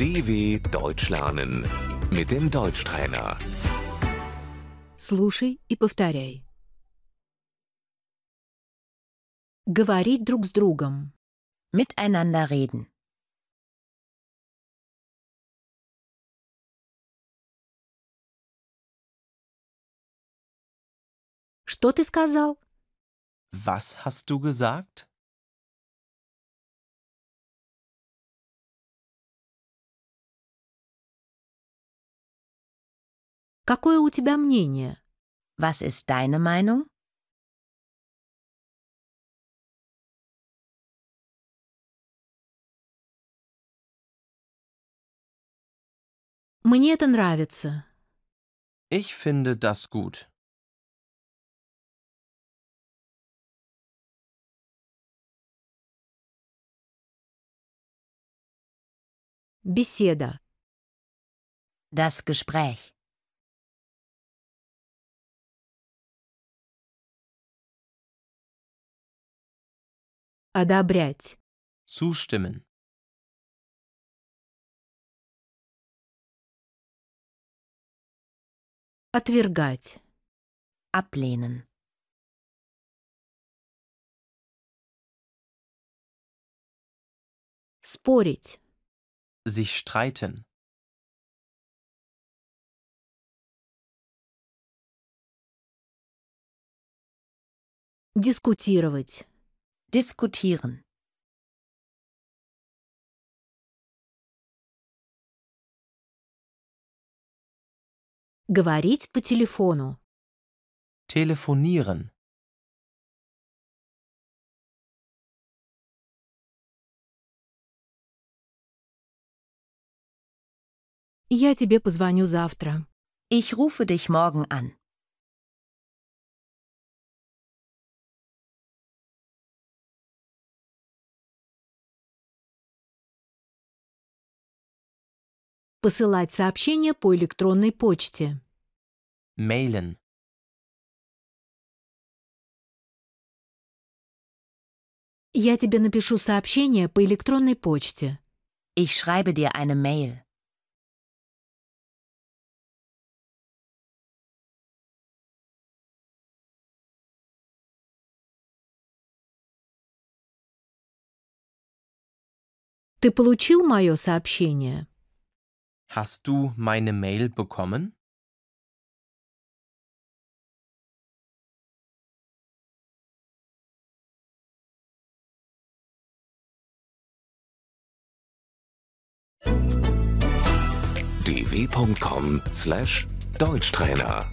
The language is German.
DW Deutsch lernen mit dem Deutschtrainer. Слушай и повторяй. Говорить друг с другом. Miteinander reden. Что ты сказал? Was hast du gesagt? Какое у тебя мнение? Was ist deine Meinung? Мне это нравится. Ich finde das gut. Беседа. Das Gespräch. Одобрять. Zustimmen. Отвергать. Ablehnen. Спорить. Sich streiten. Дискутировать. Diskutieren. Говорить по телефону. Telefonieren. Я тебе позвоню завтра. Ich rufe dich morgen an. Посылать сообщения по электронной почте. Mailen. Я тебе напишу сообщение по электронной почте. Ich schreibe dir eine Mail. Ты получил мое сообщение? Hast du meine Mail bekommen? dw.com/deutschtrainer